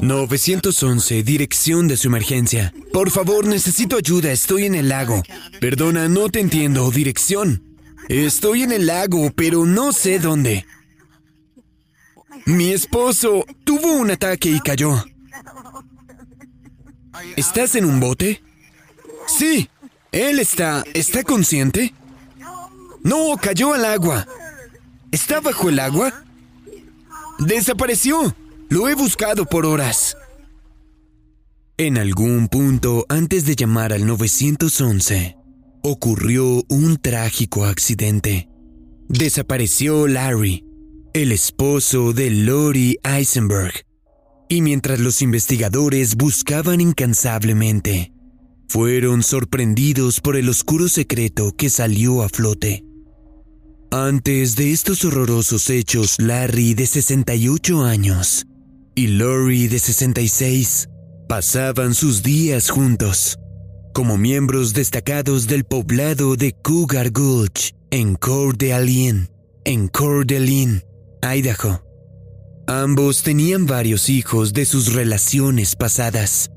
911, dirección de su emergencia. Por favor, necesito ayuda, estoy en el lago. Perdona, no te entiendo, dirección. Estoy en el lago, pero no sé dónde. Mi esposo tuvo un ataque y cayó. ¿Estás en un bote? Sí. ¿Él está... ¿Está consciente? No, cayó al agua. ¿Está bajo el agua? Desapareció. Lo he buscado por horas. En algún punto antes de llamar al 911, ocurrió un trágico accidente. Desapareció Larry, el esposo de Lori Eisenberg, y mientras los investigadores buscaban incansablemente, fueron sorprendidos por el oscuro secreto que salió a flote. Antes de estos horrorosos hechos, Larry, de 68 años, y Lori, de 66, pasaban sus días juntos, como miembros destacados del poblado de Cougar Gulch, en Coeur d'Alene, en Coeur d'Alene, Idaho. Ambos tenían varios hijos de sus relaciones pasadas,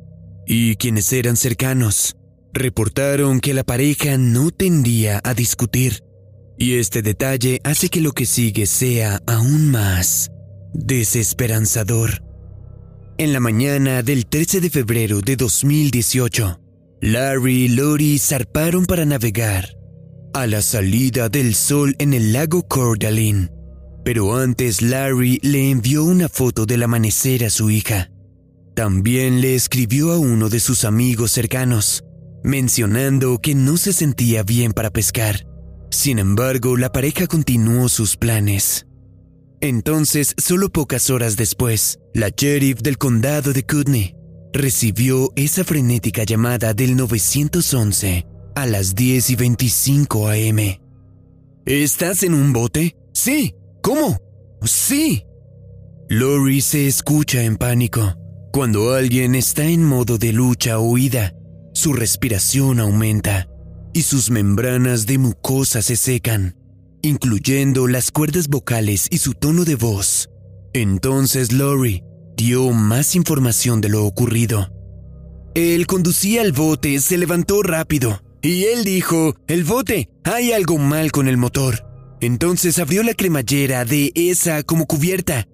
y quienes eran cercanos reportaron que la pareja no tendía a discutir y este detalle hace que lo que sigue sea aún más desesperanzador. En la mañana del 13 de febrero de 2018, Larry y Lori zarparon para navegar a la salida del sol en el lago Cordalin. Pero antes Larry le envió una foto del amanecer a su hija. También le escribió a uno de sus amigos cercanos, mencionando que no se sentía bien para pescar sin embargo, la pareja continuó sus planes. Entonces, solo pocas horas después, la sheriff del condado de Kootenai recibió esa frenética llamada del 911 a las 10 y 25 am. ¿Estás en un bote? Sí. ¿Cómo? Sí. Lori se escucha en pánico. Cuando alguien está en modo de lucha o huida, su respiración aumenta y sus membranas de mucosa se secan, incluyendo las cuerdas vocales y su tono de voz. Entonces Lori dio más información de lo ocurrido. Él conducía el bote, se levantó rápido, y él dijo, el bote, hay algo mal con el motor. Entonces abrió la cremallera de esa como cubierta,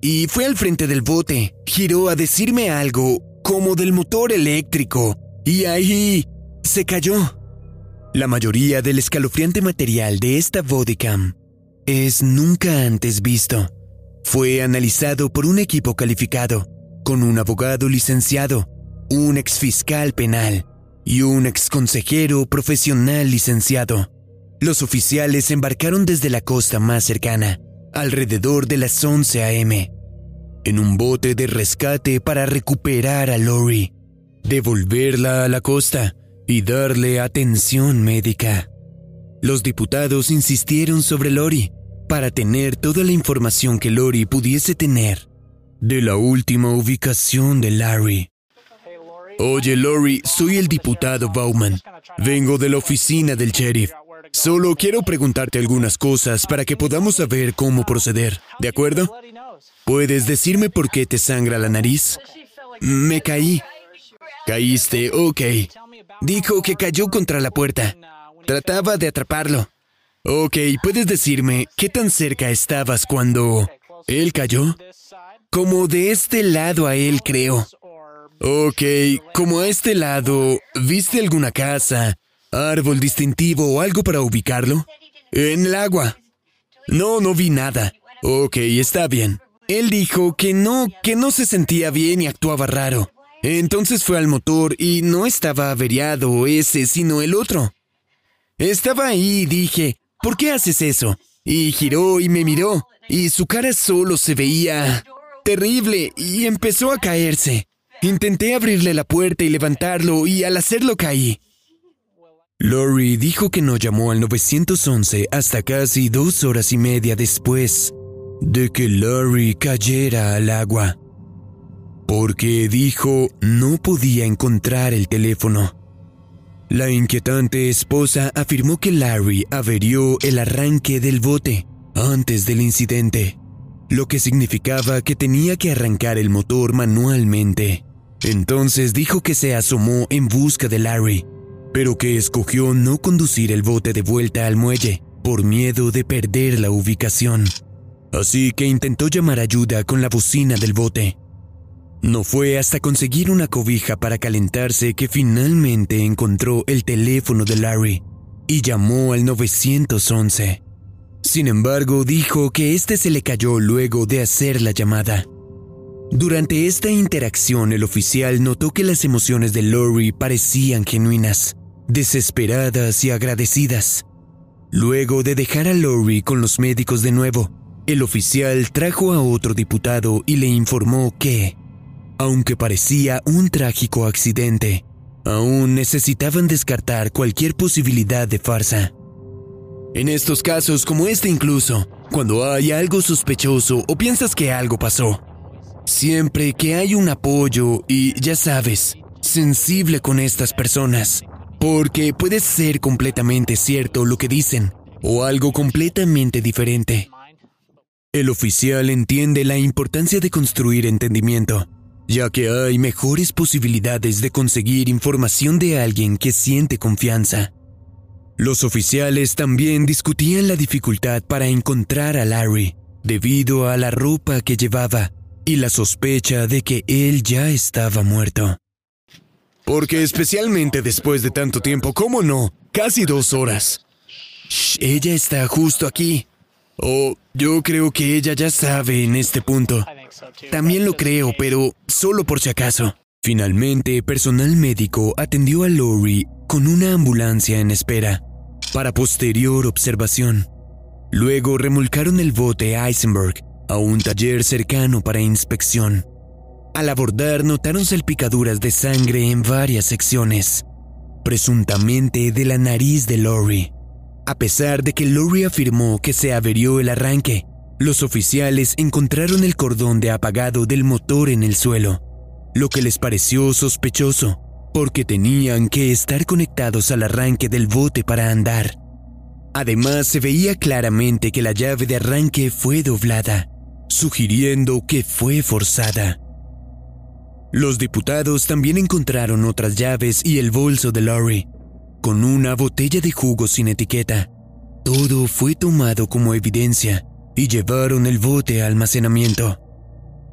y fue al frente del bote, giró a decirme algo, como del motor eléctrico, y ahí se cayó. La mayoría del escalofriante material de esta bodycam es nunca antes visto. Fue analizado por un equipo calificado, con un abogado licenciado, un exfiscal penal y un exconsejero profesional licenciado. Los oficiales embarcaron desde la costa más cercana, alrededor de las 11 a.m., en un bote de rescate para recuperar a Lori, devolverla a la costa y darle atención médica. Los diputados insistieron sobre Lori para tener toda la información que Lori pudiese tener de la última ubicación de Larry. Oye, Lori, soy el diputado Bauman. Vengo de la oficina del sheriff. Solo quiero preguntarte algunas cosas para que podamos saber cómo proceder, ¿de acuerdo? ¿Puedes decirme por qué te sangra la nariz? Me caí. Caíste, ok. Dijo que cayó contra la puerta. Trataba de atraparlo. Ok, ¿puedes decirme qué tan cerca estabas cuando él cayó? Como de este lado a él, creo. Ok, como a este lado, ¿viste alguna casa, árbol distintivo o algo para ubicarlo? En el agua. No, no vi nada. Ok, está bien. Él dijo que no, que no se sentía bien y actuaba raro. Entonces fue al motor y no estaba averiado ese, sino el otro. Estaba ahí y dije, ¿por qué haces eso? Y giró y me miró, y su cara solo se veía terrible y empezó a caerse. Intenté abrirle la puerta y levantarlo y al hacerlo caí. Lori dijo que no llamó al 911 hasta casi dos horas y media después de que Lori cayera al agua porque dijo no podía encontrar el teléfono. La inquietante esposa afirmó que Larry averió el arranque del bote antes del incidente. lo que significaba que tenía que arrancar el motor manualmente. Entonces dijo que se asomó en busca de Larry, pero que escogió no conducir el bote de vuelta al muelle por miedo de perder la ubicación. Así que intentó llamar ayuda con la bocina del bote. No fue hasta conseguir una cobija para calentarse que finalmente encontró el teléfono de Larry y llamó al 911. Sin embargo, dijo que este se le cayó luego de hacer la llamada. Durante esta interacción, el oficial notó que las emociones de Lori parecían genuinas, desesperadas y agradecidas. Luego de dejar a Lori con los médicos de nuevo, el oficial trajo a otro diputado y le informó que, aunque parecía un trágico accidente, aún necesitaban descartar cualquier posibilidad de farsa. En estos casos como este incluso, cuando hay algo sospechoso o piensas que algo pasó, siempre que hay un apoyo y, ya sabes, sensible con estas personas, porque puede ser completamente cierto lo que dicen o algo completamente diferente. El oficial entiende la importancia de construir entendimiento ya que hay mejores posibilidades de conseguir información de alguien que siente confianza. Los oficiales también discutían la dificultad para encontrar a Larry, debido a la ropa que llevaba y la sospecha de que él ya estaba muerto. Porque especialmente después de tanto tiempo, ¿cómo no? Casi dos horas. ella está justo aquí. Oh, yo creo que ella ya sabe en este punto. También lo creo, pero solo por si acaso. Finalmente, personal médico atendió a Lori con una ambulancia en espera, para posterior observación. Luego remolcaron el bote Eisenberg a un taller cercano para inspección. Al abordar notaron salpicaduras de sangre en varias secciones, presuntamente de la nariz de Lori. A pesar de que Lori afirmó que se averió el arranque, los oficiales encontraron el cordón de apagado del motor en el suelo, lo que les pareció sospechoso, porque tenían que estar conectados al arranque del bote para andar. Además, se veía claramente que la llave de arranque fue doblada, sugiriendo que fue forzada. Los diputados también encontraron otras llaves y el bolso de Lori, con una botella de jugo sin etiqueta. Todo fue tomado como evidencia y llevaron el bote a almacenamiento.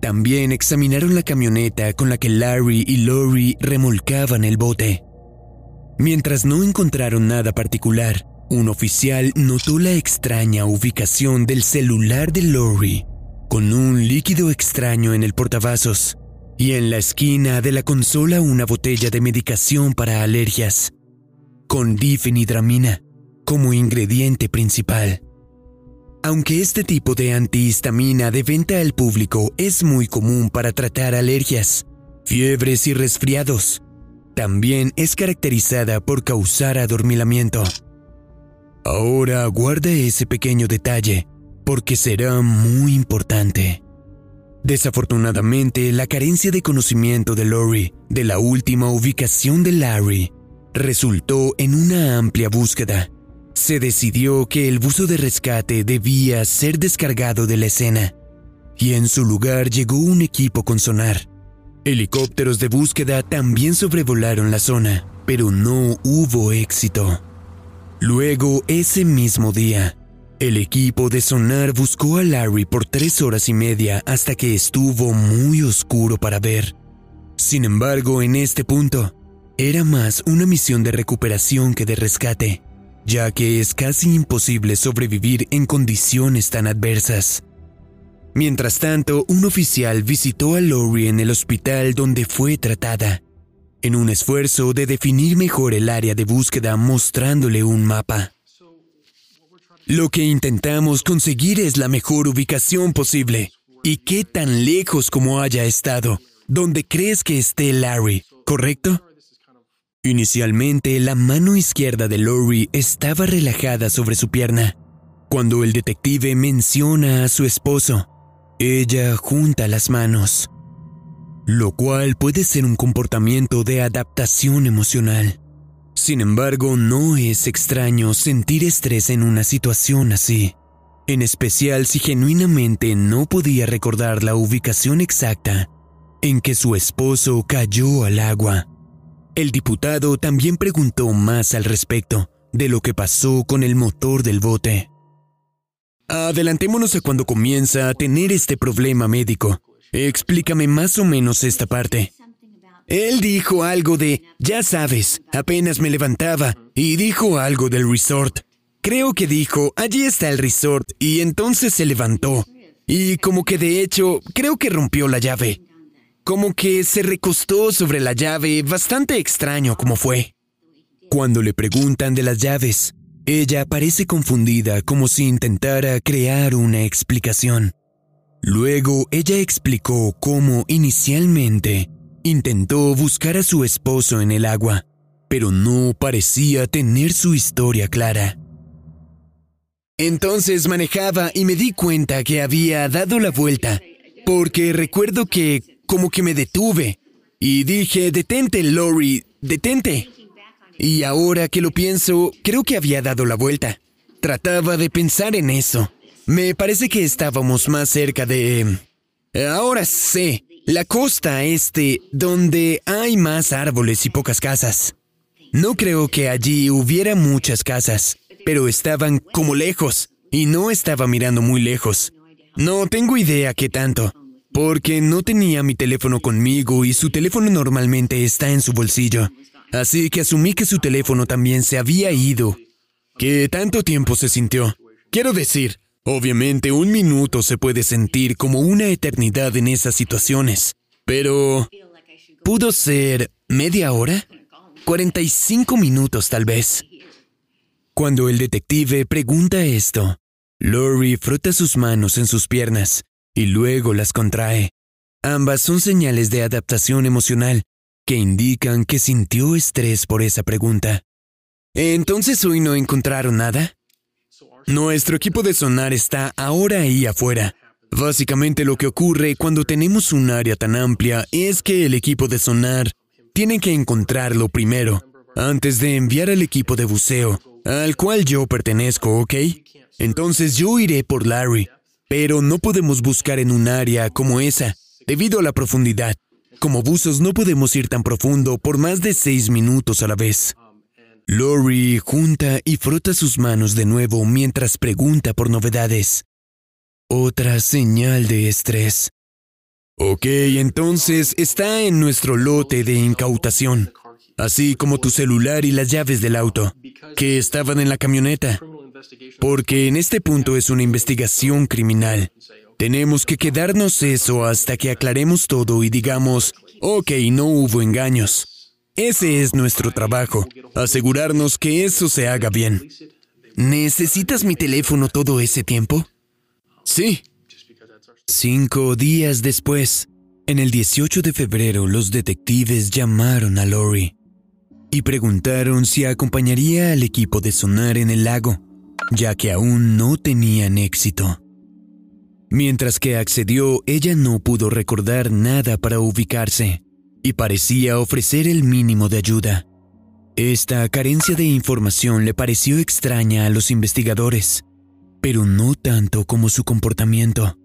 También examinaron la camioneta con la que Larry y Lori remolcaban el bote. Mientras no encontraron nada particular, un oficial notó la extraña ubicación del celular de Lori, con un líquido extraño en el portavasos y en la esquina de la consola una botella de medicación para alergias, con difenidramina como ingrediente principal. Aunque este tipo de antihistamina de venta al público es muy común para tratar alergias, fiebres y resfriados, también es caracterizada por causar adormilamiento. Ahora guarda ese pequeño detalle, porque será muy importante. Desafortunadamente, la carencia de conocimiento de Lori de la última ubicación de Larry resultó en una amplia búsqueda se decidió que el buzo de rescate debía ser descargado de la escena, y en su lugar llegó un equipo con sonar. Helicópteros de búsqueda también sobrevolaron la zona, pero no hubo éxito. Luego, ese mismo día, el equipo de sonar buscó a Larry por tres horas y media hasta que estuvo muy oscuro para ver. Sin embargo, en este punto, era más una misión de recuperación que de rescate ya que es casi imposible sobrevivir en condiciones tan adversas. Mientras tanto, un oficial visitó a Lori en el hospital donde fue tratada, en un esfuerzo de definir mejor el área de búsqueda mostrándole un mapa. Lo que intentamos conseguir es la mejor ubicación posible, y qué tan lejos como haya estado, donde crees que esté Larry, ¿correcto? Inicialmente, la mano izquierda de Lori estaba relajada sobre su pierna. Cuando el detective menciona a su esposo, ella junta las manos, lo cual puede ser un comportamiento de adaptación emocional. Sin embargo, no es extraño sentir estrés en una situación así. en especial si genuinamente no podía recordar la ubicación exacta en que su esposo cayó al agua. El diputado también preguntó más al respecto de lo que pasó con el motor del bote. Adelantémonos a cuando comienza a tener este problema médico. Explícame más o menos esta parte. Él dijo algo de, ya sabes, apenas me levantaba, y dijo algo del resort. Creo que dijo, allí está el resort, y entonces se levantó. Y como que de hecho, creo que rompió la llave. Como que se recostó sobre la llave, bastante extraño como fue. Cuando le preguntan de las llaves, ella parece confundida como si intentara crear una explicación. Luego ella explicó cómo inicialmente intentó buscar a su esposo en el agua, pero no parecía tener su historia clara. Entonces manejaba y me di cuenta que había dado la vuelta, porque recuerdo que como que me detuve y dije, detente, Lori, detente. Y ahora que lo pienso, creo que había dado la vuelta. Trataba de pensar en eso. Me parece que estábamos más cerca de... Ahora sé, la costa este, donde hay más árboles y pocas casas. No creo que allí hubiera muchas casas, pero estaban como lejos, y no estaba mirando muy lejos. No tengo idea qué tanto, porque no tenía mi teléfono conmigo y su teléfono normalmente está en su bolsillo. Así que asumí que su teléfono también se había ido. ¿Qué tanto tiempo se sintió? Quiero decir, obviamente un minuto se puede sentir como una eternidad en esas situaciones, pero... ¿Pudo ser media hora? 45 minutos tal vez. Cuando el detective pregunta esto, Lori frota sus manos en sus piernas y luego las contrae. Ambas son señales de adaptación emocional que indican que sintió estrés por esa pregunta. Entonces hoy no encontraron nada. Nuestro equipo de sonar está ahora ahí afuera. Básicamente lo que ocurre cuando tenemos un área tan amplia es que el equipo de sonar tiene que encontrarlo primero, antes de enviar al equipo de buceo, al cual yo pertenezco, ¿ok? Entonces yo iré por Larry, pero no podemos buscar en un área como esa, debido a la profundidad. Como buzos no podemos ir tan profundo por más de seis minutos a la vez. Lori junta y frota sus manos de nuevo mientras pregunta por novedades. Otra señal de estrés. Ok, entonces está en nuestro lote de incautación, así como tu celular y las llaves del auto, que estaban en la camioneta, porque en este punto es una investigación criminal. Tenemos que quedarnos eso hasta que aclaremos todo y digamos, ok, no hubo engaños. Ese es nuestro trabajo, asegurarnos que eso se haga bien. ¿Necesitas mi teléfono todo ese tiempo? Sí. Cinco días después, en el 18 de febrero, los detectives llamaron a Lori y preguntaron si acompañaría al equipo de sonar en el lago, ya que aún no tenían éxito. Mientras que accedió, ella no pudo recordar nada para ubicarse y parecía ofrecer el mínimo de ayuda. Esta carencia de información le pareció extraña a los investigadores, pero no tanto como su comportamiento.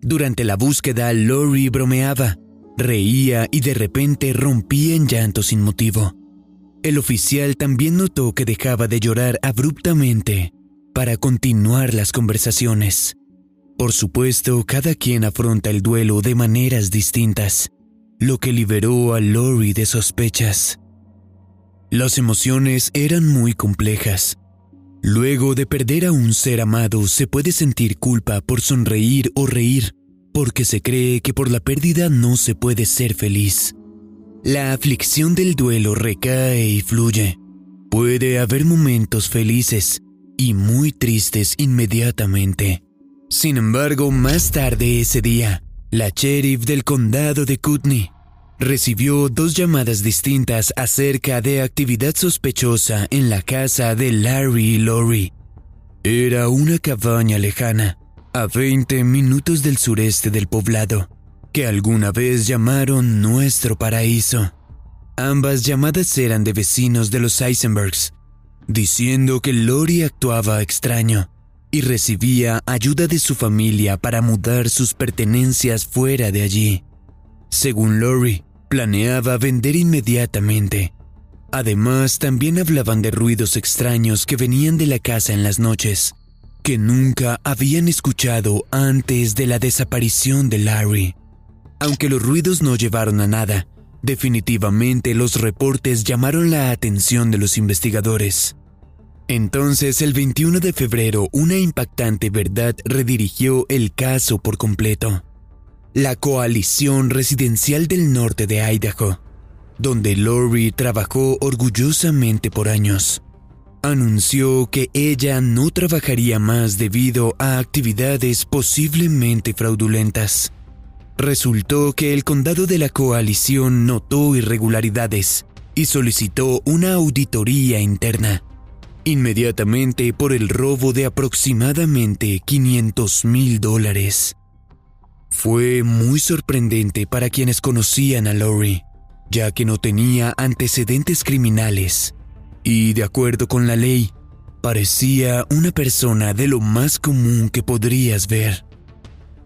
Durante la búsqueda, Lori bromeaba, reía y de repente rompía en llanto sin motivo. El oficial también notó que dejaba de llorar abruptamente para continuar las conversaciones. Por supuesto, cada quien afronta el duelo de maneras distintas, lo que liberó a Lori de sospechas. Las emociones eran muy complejas. Luego de perder a un ser amado se puede sentir culpa por sonreír o reír, porque se cree que por la pérdida no se puede ser feliz. La aflicción del duelo recae y fluye. Puede haber momentos felices y muy tristes inmediatamente. Sin embargo, más tarde ese día, la sheriff del condado de Kootenai recibió dos llamadas distintas acerca de actividad sospechosa en la casa de Larry y Lori. Era una cabaña lejana, a 20 minutos del sureste del poblado, que alguna vez llamaron nuestro paraíso. Ambas llamadas eran de vecinos de los Eisenbergs, diciendo que Lori actuaba extraño y recibía ayuda de su familia para mudar sus pertenencias fuera de allí. Según Lori, planeaba vender inmediatamente. Además, también hablaban de ruidos extraños que venían de la casa en las noches, que nunca habían escuchado antes de la desaparición de Larry. Aunque los ruidos no llevaron a nada, definitivamente los reportes llamaron la atención de los investigadores. Entonces, el 21 de febrero, una impactante verdad redirigió el caso por completo. La coalición residencial del norte de Idaho, donde Lori trabajó orgullosamente por años, anunció que ella no trabajaría más debido a actividades posiblemente fraudulentas. Resultó que el condado de la coalición notó irregularidades y solicitó una auditoría interna inmediatamente por el robo de aproximadamente 500 mil dólares. Fue muy sorprendente para quienes conocían a Lori, ya que no tenía antecedentes criminales y, de acuerdo con la ley, parecía una persona de lo más común que podrías ver.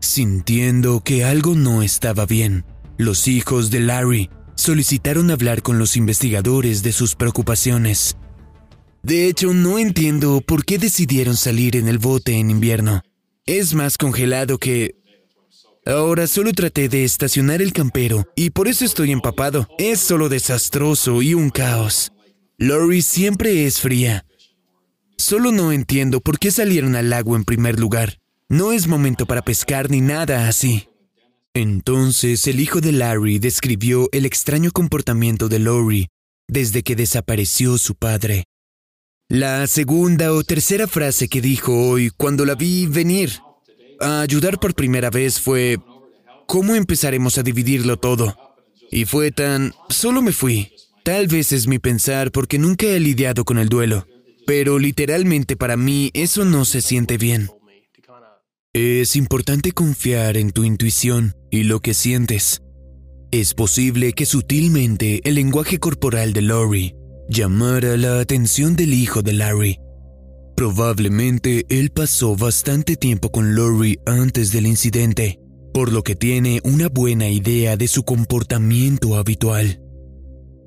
Sintiendo que algo no estaba bien, los hijos de Larry solicitaron hablar con los investigadores de sus preocupaciones de hecho, no entiendo por qué decidieron salir en el bote en invierno. Es más congelado que... Ahora solo traté de estacionar el campero y por eso estoy empapado. Es solo desastroso y un caos. Lori siempre es fría. Solo no entiendo por qué salieron al lago en primer lugar. No es momento para pescar ni nada así. Entonces el hijo de Larry describió el extraño comportamiento de Lori desde que desapareció su padre. La segunda o tercera frase que dijo hoy cuando la vi venir a ayudar por primera vez fue, ¿cómo empezaremos a dividirlo todo? Y fue tan, solo me fui. Tal vez es mi pensar porque nunca he lidiado con el duelo, pero literalmente para mí eso no se siente bien. Es importante confiar en tu intuición y lo que sientes. Es posible que sutilmente el lenguaje corporal de Lori llamara la atención del hijo de Larry. Probablemente él pasó bastante tiempo con Lori antes del incidente, por lo que tiene una buena idea de su comportamiento habitual.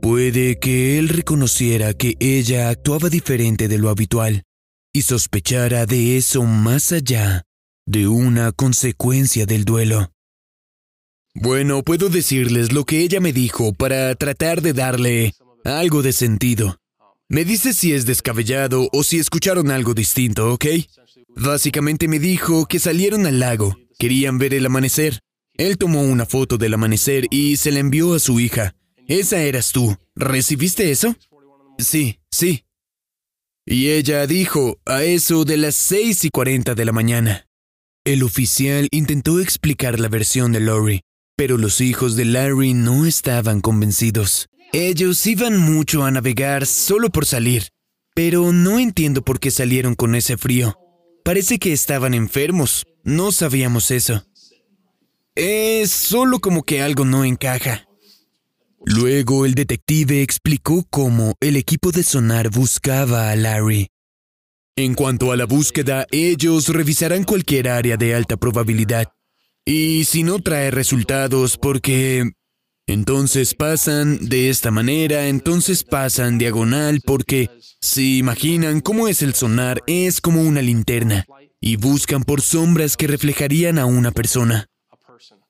Puede que él reconociera que ella actuaba diferente de lo habitual y sospechara de eso más allá de una consecuencia del duelo. Bueno, puedo decirles lo que ella me dijo para tratar de darle algo de sentido. Me dice si es descabellado o si escucharon algo distinto, ¿ok? Básicamente me dijo que salieron al lago, querían ver el amanecer. Él tomó una foto del amanecer y se la envió a su hija. Esa eras tú. ¿Recibiste eso? Sí, sí. Y ella dijo, a eso de las seis y cuarenta de la mañana. El oficial intentó explicar la versión de Lori, pero los hijos de Larry no estaban convencidos. Ellos iban mucho a navegar solo por salir, pero no entiendo por qué salieron con ese frío. Parece que estaban enfermos, no sabíamos eso. Es solo como que algo no encaja. Luego el detective explicó cómo el equipo de sonar buscaba a Larry. En cuanto a la búsqueda, ellos revisarán cualquier área de alta probabilidad. Y si no trae resultados porque entonces pasan de esta manera, entonces pasan diagonal porque, si imaginan cómo es el sonar, es como una linterna, y buscan por sombras que reflejarían a una persona.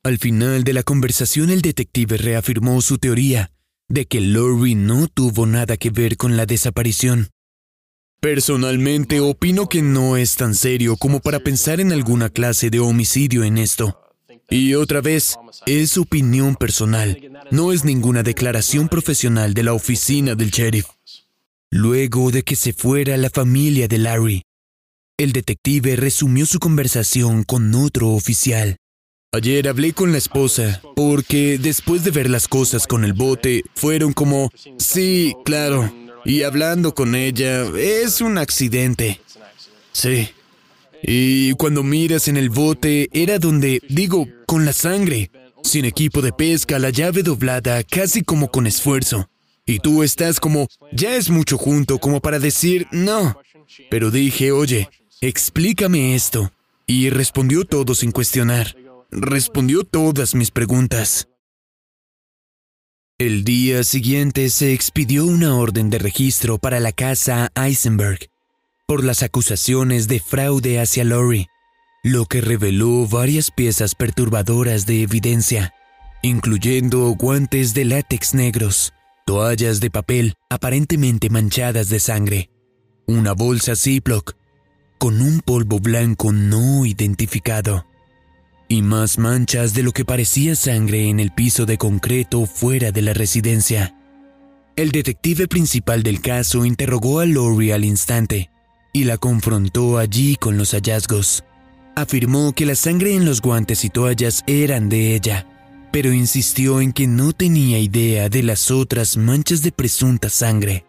Al final de la conversación el detective reafirmó su teoría de que Lori no tuvo nada que ver con la desaparición. Personalmente opino que no es tan serio como para pensar en alguna clase de homicidio en esto. Y otra vez, es opinión personal, no es ninguna declaración profesional de la oficina del sheriff. Luego de que se fuera la familia de Larry, el detective resumió su conversación con otro oficial. Ayer hablé con la esposa porque después de ver las cosas con el bote, fueron como, sí, claro, y hablando con ella, es un accidente. Sí, y cuando miras en el bote, era donde, digo, con la sangre, sin equipo de pesca, la llave doblada, casi como con esfuerzo. Y tú estás como, ya es mucho junto como para decir, no. Pero dije, oye, explícame esto. Y respondió todo sin cuestionar. Respondió todas mis preguntas. El día siguiente se expidió una orden de registro para la casa Eisenberg por las acusaciones de fraude hacia Lori, lo que reveló varias piezas perturbadoras de evidencia, incluyendo guantes de látex negros, toallas de papel aparentemente manchadas de sangre, una bolsa Ziploc con un polvo blanco no identificado y más manchas de lo que parecía sangre en el piso de concreto fuera de la residencia. El detective principal del caso interrogó a Lori al instante y la confrontó allí con los hallazgos. Afirmó que la sangre en los guantes y toallas eran de ella, pero insistió en que no tenía idea de las otras manchas de presunta sangre.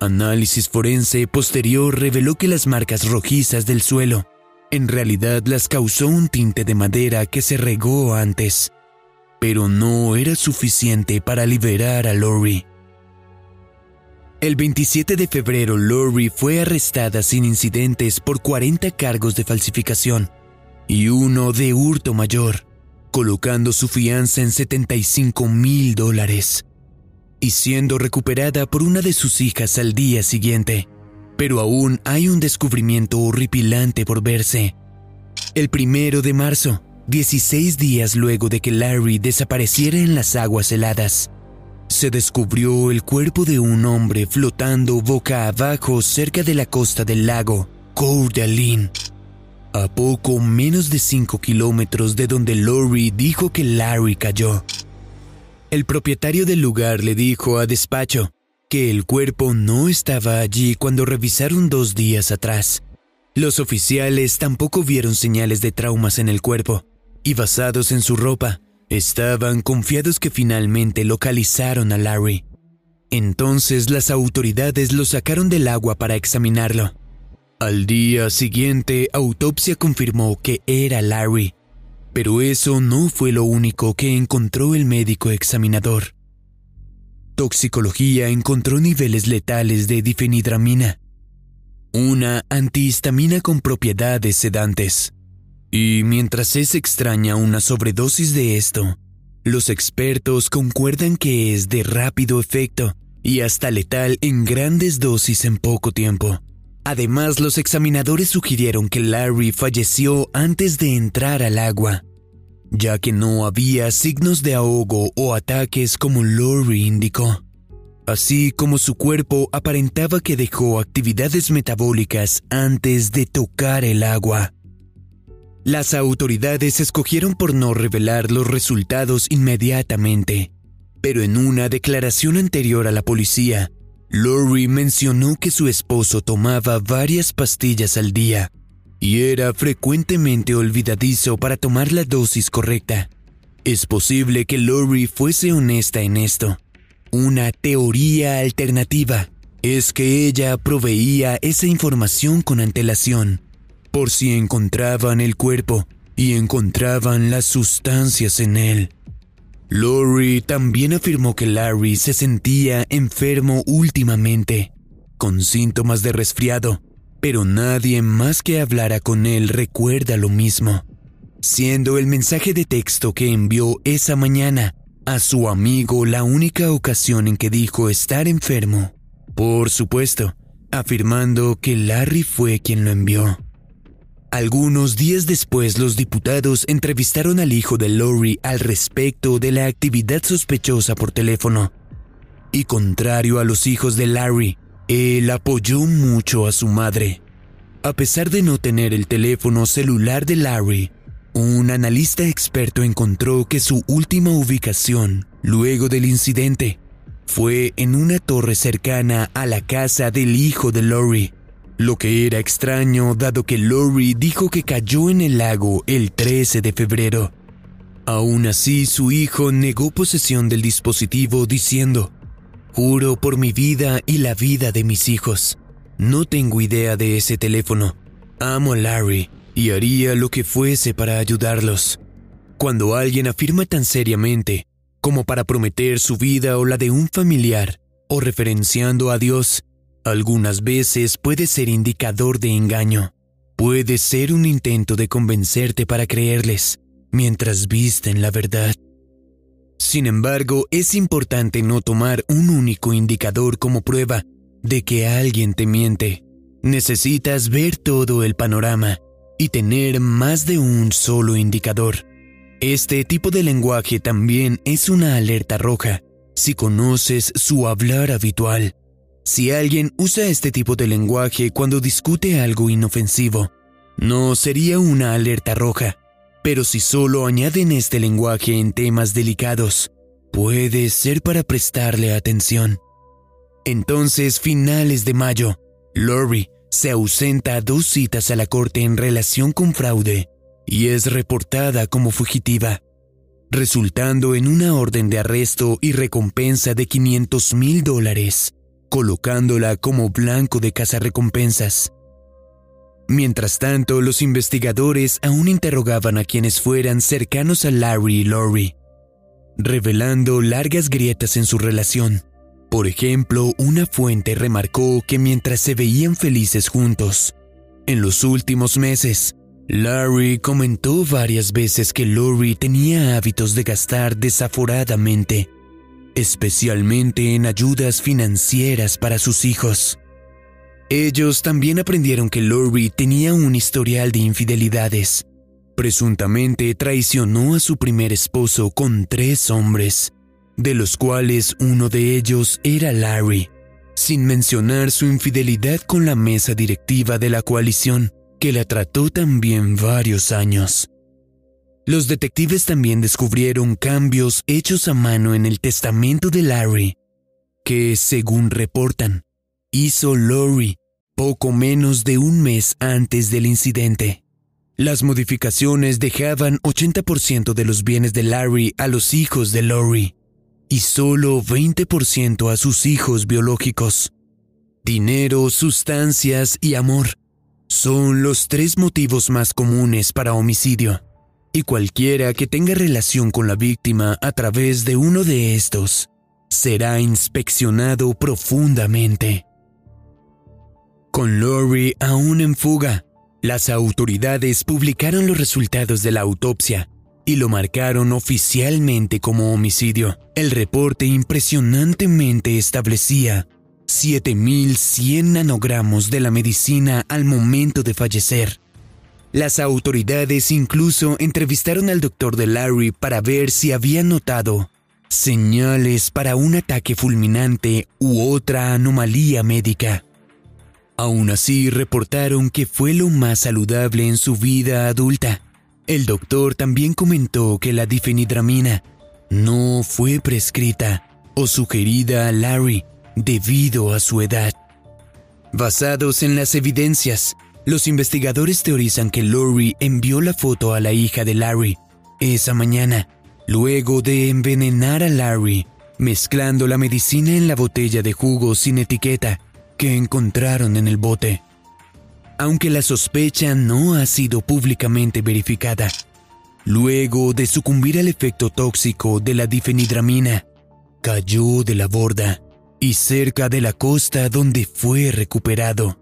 Análisis forense posterior reveló que las marcas rojizas del suelo en realidad las causó un tinte de madera que se regó antes, pero no era suficiente para liberar a Lori. El 27 de febrero, Lori fue arrestada sin incidentes por 40 cargos de falsificación y uno de hurto mayor, colocando su fianza en 75 mil dólares y siendo recuperada por una de sus hijas al día siguiente. Pero aún hay un descubrimiento horripilante por verse. El primero de marzo, 16 días luego de que Larry desapareciera en las aguas heladas, se descubrió el cuerpo de un hombre flotando boca abajo cerca de la costa del lago Coeur d'Alene, a poco menos de 5 kilómetros de donde Lori dijo que Larry cayó. El propietario del lugar le dijo a despacho el cuerpo no estaba allí cuando revisaron dos días atrás. Los oficiales tampoco vieron señales de traumas en el cuerpo, y basados en su ropa, estaban confiados que finalmente localizaron a Larry. Entonces las autoridades lo sacaron del agua para examinarlo. Al día siguiente, autopsia confirmó que era Larry, pero eso no fue lo único que encontró el médico examinador. Toxicología encontró niveles letales de difenidramina, una antihistamina con propiedades sedantes. Y mientras es extraña una sobredosis de esto, los expertos concuerdan que es de rápido efecto y hasta letal en grandes dosis en poco tiempo. Además, los examinadores sugirieron que Larry falleció antes de entrar al agua, ya que no había signos de ahogo o ataques como Lori indicó, así como su cuerpo aparentaba que dejó actividades metabólicas antes de tocar el agua. Las autoridades escogieron por no revelar los resultados inmediatamente, pero en una declaración anterior a la policía, Lori mencionó que su esposo tomaba varias pastillas al día y era frecuentemente olvidadizo para tomar la dosis correcta. Es posible que Lori fuese honesta en esto. Una teoría alternativa es que ella proveía esa información con antelación, por si encontraban el cuerpo y encontraban las sustancias en él. Lori también afirmó que Larry se sentía enfermo últimamente, con síntomas de resfriado, pero nadie más que hablara con él recuerda lo mismo, siendo el mensaje de texto que envió esa mañana a su amigo la única ocasión en que dijo estar enfermo. Por supuesto, afirmando que Larry fue quien lo envió. Algunos días después, los diputados entrevistaron al hijo de Lori al respecto de la actividad sospechosa por teléfono. Y contrario a los hijos de Larry, él apoyó mucho a su madre. A pesar de no tener el teléfono celular de Larry, un analista experto encontró que su última ubicación, luego del incidente, fue en una torre cercana a la casa del hijo de Lori, lo que era extraño dado que Lori dijo que cayó en el lago el 13 de febrero. Aún así, su hijo negó posesión del dispositivo diciendo, Juro por mi vida y la vida de mis hijos. No tengo idea de ese teléfono. Amo a Larry y haría lo que fuese para ayudarlos. Cuando alguien afirma tan seriamente, como para prometer su vida o la de un familiar, o referenciando a Dios, algunas veces puede ser indicador de engaño. puede ser un intento de convencerte para creerles mientras visten la verdad. Sin embargo, es importante no tomar un único indicador como prueba de que alguien te miente. Necesitas ver todo el panorama y tener más de un solo indicador. Este tipo de lenguaje también es una alerta roja si conoces su hablar habitual. Si alguien usa este tipo de lenguaje cuando discute algo inofensivo, no sería una alerta roja, pero si solo añaden este lenguaje en temas delicados, puede ser para prestarle atención. Entonces, finales de mayo, Lori se ausenta a dos citas a la corte en relación con fraude y es reportada como fugitiva, resultando en una orden de arresto y recompensa de 500 mil dólares, colocándola como blanco de cazarrecompensas. Mientras tanto, los investigadores aún interrogaban a quienes fueran cercanos a Larry y Lori, revelando largas grietas en su relación. Por ejemplo, una fuente remarcó que mientras se veían felices juntos, en los últimos meses, Larry comentó varias veces que Lori tenía hábitos de gastar desaforadamente, especialmente en ayudas financieras para sus hijos. Ellos también aprendieron que Lori tenía un historial de infidelidades. Presuntamente traicionó a su primer esposo con tres hombres, de los cuales uno de ellos era Larry, sin mencionar su infidelidad con la mesa directiva de la coalición, que la trató también varios años. Los detectives también descubrieron cambios hechos a mano en el testamento de Larry, que, según reportan, hizo Lori poco menos de un mes antes del incidente. Las modificaciones dejaban 80% de los bienes de Larry a los hijos de Lori y solo 20% a sus hijos biológicos. Dinero, sustancias y amor son los tres motivos más comunes para homicidio, y cualquiera que tenga relación con la víctima a través de uno de estos será inspeccionado profundamente. Con Lori aún en fuga, las autoridades publicaron los resultados de la autopsia y lo marcaron oficialmente como homicidio. El reporte impresionantemente establecía 7.100 nanogramos de la medicina al momento de fallecer. Las autoridades incluso entrevistaron al doctor de Larry para ver si había notado señales para un ataque fulminante u otra anomalía médica. Aún así, reportaron que fue lo más saludable en su vida adulta. El doctor también comentó que la difenidramina no fue prescrita o sugerida a Larry debido a su edad. Basados en las evidencias, los investigadores teorizan que Lori envió la foto a la hija de Larry esa mañana, luego de envenenar a Larry, mezclando la medicina en la botella de jugo sin etiqueta que encontraron en el bote. Aunque la sospecha no ha sido públicamente verificada, luego de sucumbir al efecto tóxico de la difenidramina, cayó de la borda y cerca de la costa donde fue recuperado.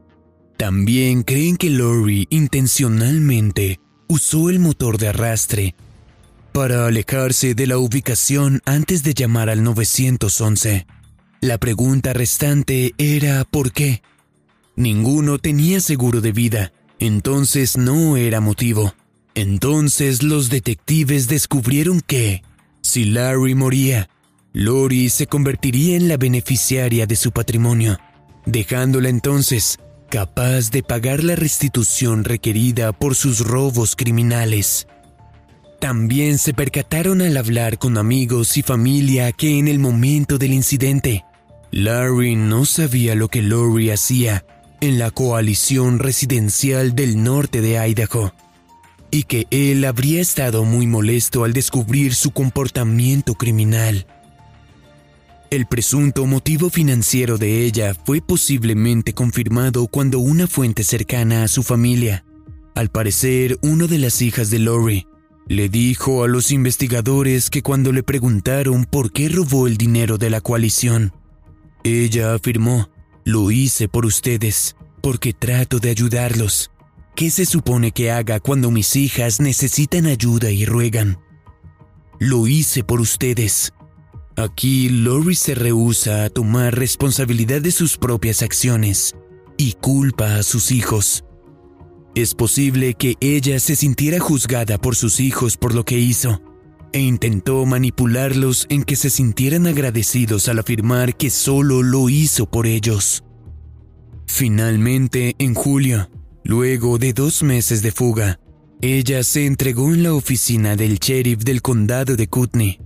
También creen que Lori intencionalmente usó el motor de arrastre para alejarse de la ubicación antes de llamar al 911. La pregunta restante era ¿por qué? Ninguno tenía seguro de vida, entonces no era motivo. Entonces los detectives descubrieron que, si Larry moría, Lori se convertiría en la beneficiaria de su patrimonio, dejándola entonces capaz de pagar la restitución requerida por sus robos criminales. También se percataron al hablar con amigos y familia que en el momento del incidente, Larry no sabía lo que Lori hacía en la coalición residencial del norte de Idaho y que él habría estado muy molesto al descubrir su comportamiento criminal. El presunto motivo financiero de ella fue posiblemente confirmado cuando una fuente cercana a su familia, al parecer una de las hijas de Lori, le dijo a los investigadores que cuando le preguntaron por qué robó el dinero de la coalición, ella afirmó, lo hice por ustedes, porque trato de ayudarlos. ¿qué se supone que haga cuando mis hijas necesitan ayuda y ruegan? Lo hice por ustedes. Aquí Lori se rehúsa a tomar responsabilidad de sus propias acciones y culpa a sus hijos. Es posible que ella se sintiera juzgada por sus hijos por lo que hizo, e intentó manipularlos en que se sintieran agradecidos al afirmar que solo lo hizo por ellos. Finalmente, en julio, luego de dos meses de fuga, ella se entregó en la oficina del sheriff del condado de Kootenai.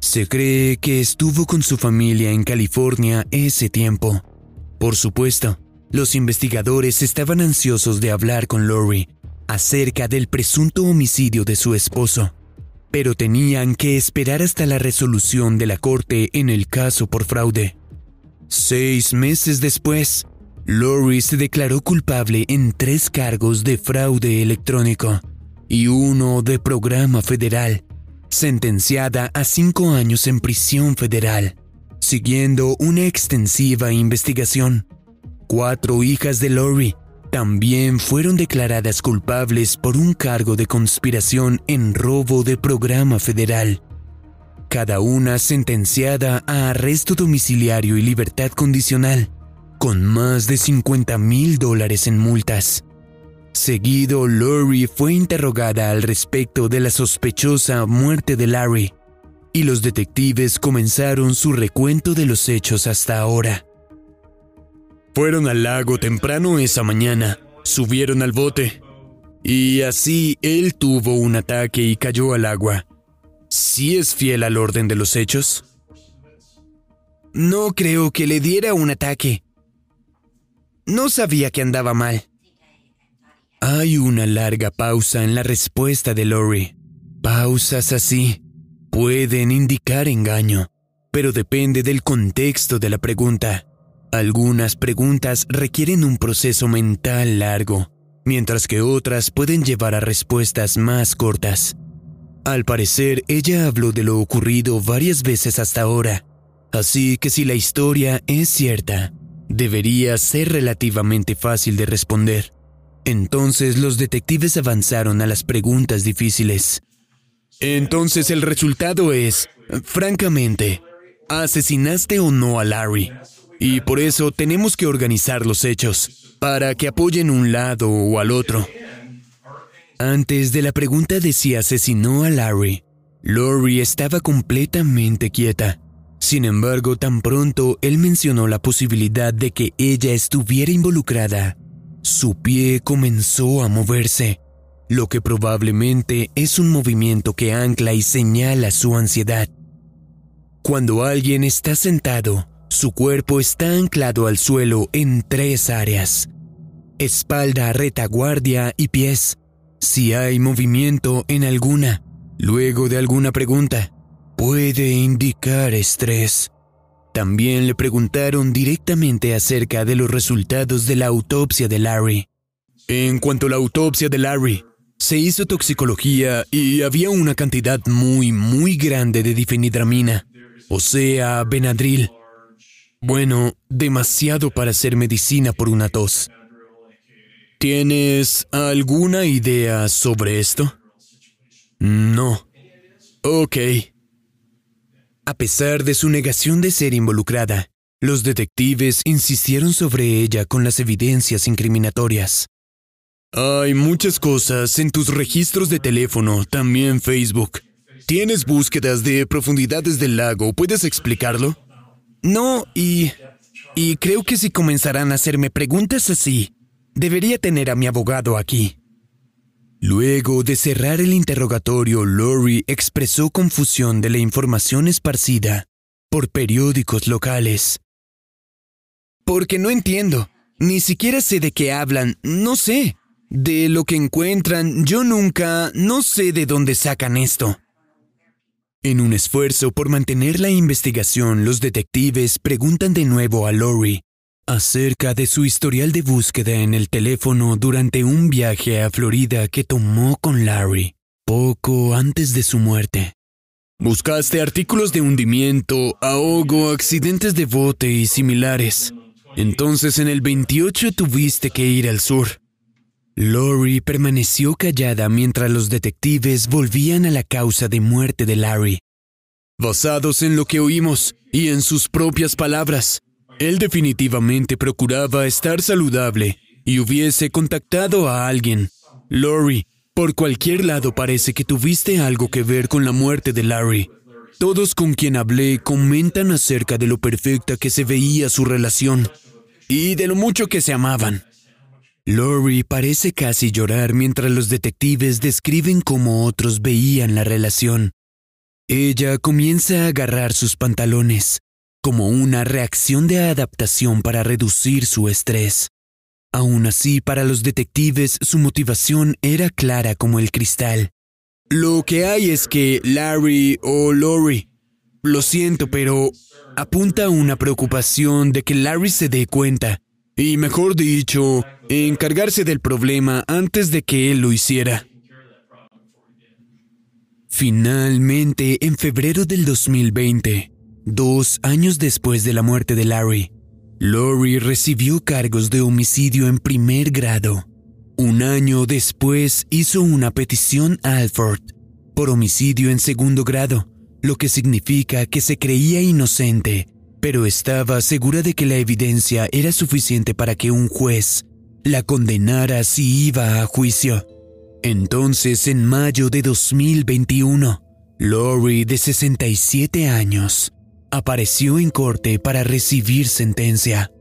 Se cree que estuvo con su familia en California ese tiempo. Por supuesto, los investigadores estaban ansiosos de hablar con Lori acerca del presunto homicidio de su esposo, pero tenían que esperar hasta la resolución de la corte en el caso por fraude. Seis meses después, Lori se declaró culpable en tres cargos de fraude electrónico y uno de programa federal, sentenciada a cinco años en prisión federal, siguiendo una extensiva investigación. Cuatro hijas de Lori también fueron declaradas culpables por un cargo de conspiración en robo de programa federal. Cada una sentenciada a arresto domiciliario y libertad condicional, con más de 50 mil dólares en multas. Seguido, Lori fue interrogada al respecto de la sospechosa muerte de Larry, y los detectives comenzaron su recuento de los hechos hasta ahora. Fueron al lago temprano esa mañana, subieron al bote, y así él tuvo un ataque y cayó al agua. ¿Sí es fiel al orden de los hechos? No creo que le diera un ataque. No sabía que andaba mal. Hay una larga pausa en la respuesta de Lori. Pausas así pueden indicar engaño, pero depende del contexto de la pregunta. Algunas preguntas requieren un proceso mental largo, mientras que otras pueden llevar a respuestas más cortas. Al parecer, ella habló de lo ocurrido varias veces hasta ahora, así que si la historia es cierta, debería ser relativamente fácil de responder. Entonces los detectives avanzaron a las preguntas difíciles. Entonces el resultado es, francamente, ¿asesinaste o no a Larry? Y por eso tenemos que organizar los hechos, para que apoyen un lado o al otro. Antes de la pregunta de si asesinó a Larry, Lori estaba completamente quieta. Sin embargo, tan pronto él mencionó la posibilidad de que ella estuviera involucrada, su pie comenzó a moverse, lo que probablemente es un movimiento que ancla y señala su ansiedad. Cuando alguien está sentado, su cuerpo está anclado al suelo en tres áreas. Espalda, retaguardia y pies. Si hay movimiento en alguna, luego de alguna pregunta, puede indicar estrés. También le preguntaron directamente acerca de los resultados de la autopsia de Larry. En cuanto a la autopsia de Larry, se hizo toxicología y había una cantidad muy, muy grande de difenidramina, o sea, Benadryl, bueno, demasiado para hacer medicina por una tos. ¿Tienes alguna idea sobre esto? No. Ok. A pesar de su negación de ser involucrada, los detectives insistieron sobre ella con las evidencias incriminatorias. Hay muchas cosas en tus registros de teléfono, también Facebook. ¿Tienes búsquedas de profundidades del lago? ¿Puedes explicarlo? No, y... Y creo que si comenzarán a hacerme preguntas así, debería tener a mi abogado aquí. Luego de cerrar el interrogatorio, Lori expresó confusión de la información esparcida por periódicos locales. Porque no entiendo. Ni siquiera sé de qué hablan. No sé. De lo que encuentran, yo nunca... No sé de dónde sacan esto. En un esfuerzo por mantener la investigación, los detectives preguntan de nuevo a Lori acerca de su historial de búsqueda en el teléfono durante un viaje a Florida que tomó con Larry poco antes de su muerte. Buscaste artículos de hundimiento, ahogo, accidentes de bote y similares. Entonces en el 28 tuviste que ir al sur. Lori permaneció callada mientras los detectives volvían a la causa de muerte de Larry. Basados en lo que oímos y en sus propias palabras, él definitivamente procuraba estar saludable y hubiese contactado a alguien. Lori, por cualquier lado parece que tuviste algo que ver con la muerte de Larry. Todos con quien hablé comentan acerca de lo perfecta que se veía su relación y de lo mucho que se amaban. Lori parece casi llorar mientras los detectives describen cómo otros veían la relación. Ella comienza a agarrar sus pantalones, como una reacción de adaptación para reducir su estrés. Aún así, para los detectives su motivación era clara como el cristal. Lo que hay es que Larry o Lori, lo siento, pero apunta una preocupación de que Larry se dé cuenta y mejor dicho, encargarse del problema antes de que él lo hiciera. Finalmente, en febrero del 2020, dos años después de la muerte de Larry, Lori recibió cargos de homicidio en primer grado. Un año después hizo una petición a Alford por homicidio en segundo grado, lo que significa que se creía inocente pero estaba segura de que la evidencia era suficiente para que un juez la condenara si iba a juicio. Entonces, en mayo de 2021, Lori, de 67 años, apareció en corte para recibir sentencia.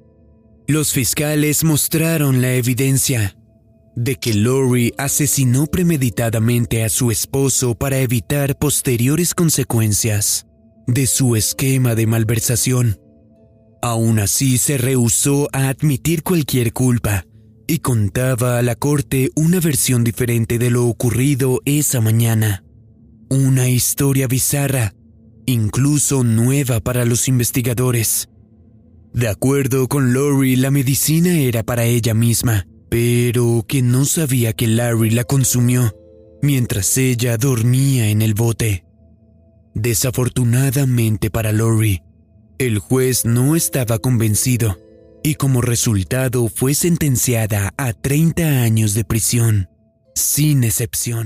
Los fiscales mostraron la evidencia de que Lori asesinó premeditadamente a su esposo para evitar posteriores consecuencias de su esquema de malversación. Aún así se rehusó a admitir cualquier culpa y contaba a la corte una versión diferente de lo ocurrido esa mañana. Una historia bizarra, incluso nueva para los investigadores. De acuerdo con Lori, la medicina era para ella misma, pero que no sabía que Larry la consumió mientras ella dormía en el bote. Desafortunadamente para Lori, el juez no estaba convencido y como resultado fue sentenciada a 30 años de prisión, sin excepción.